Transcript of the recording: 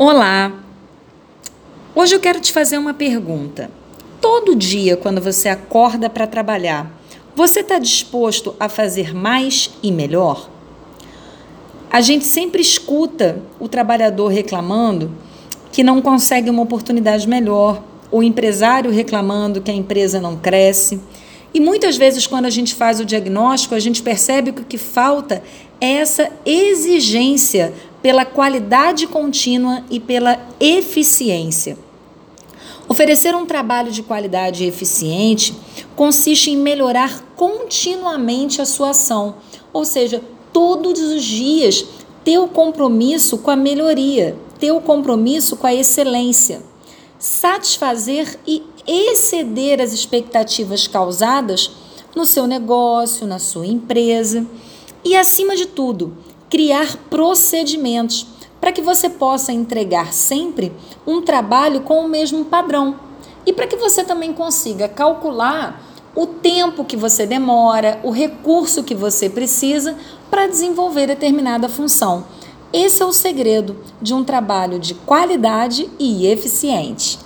Olá! Hoje eu quero te fazer uma pergunta. Todo dia, quando você acorda para trabalhar, você está disposto a fazer mais e melhor? A gente sempre escuta o trabalhador reclamando que não consegue uma oportunidade melhor, o empresário reclamando que a empresa não cresce. E muitas vezes, quando a gente faz o diagnóstico, a gente percebe que o que falta é essa exigência pela qualidade contínua e pela eficiência. Oferecer um trabalho de qualidade e eficiente consiste em melhorar continuamente a sua ação, ou seja, todos os dias ter o compromisso com a melhoria, ter o compromisso com a excelência, satisfazer e exceder as expectativas causadas no seu negócio, na sua empresa e, acima de tudo, criar procedimentos para que você possa entregar sempre um trabalho com o mesmo padrão e para que você também consiga calcular o tempo que você demora, o recurso que você precisa para desenvolver determinada função. Esse é o segredo de um trabalho de qualidade e eficiente.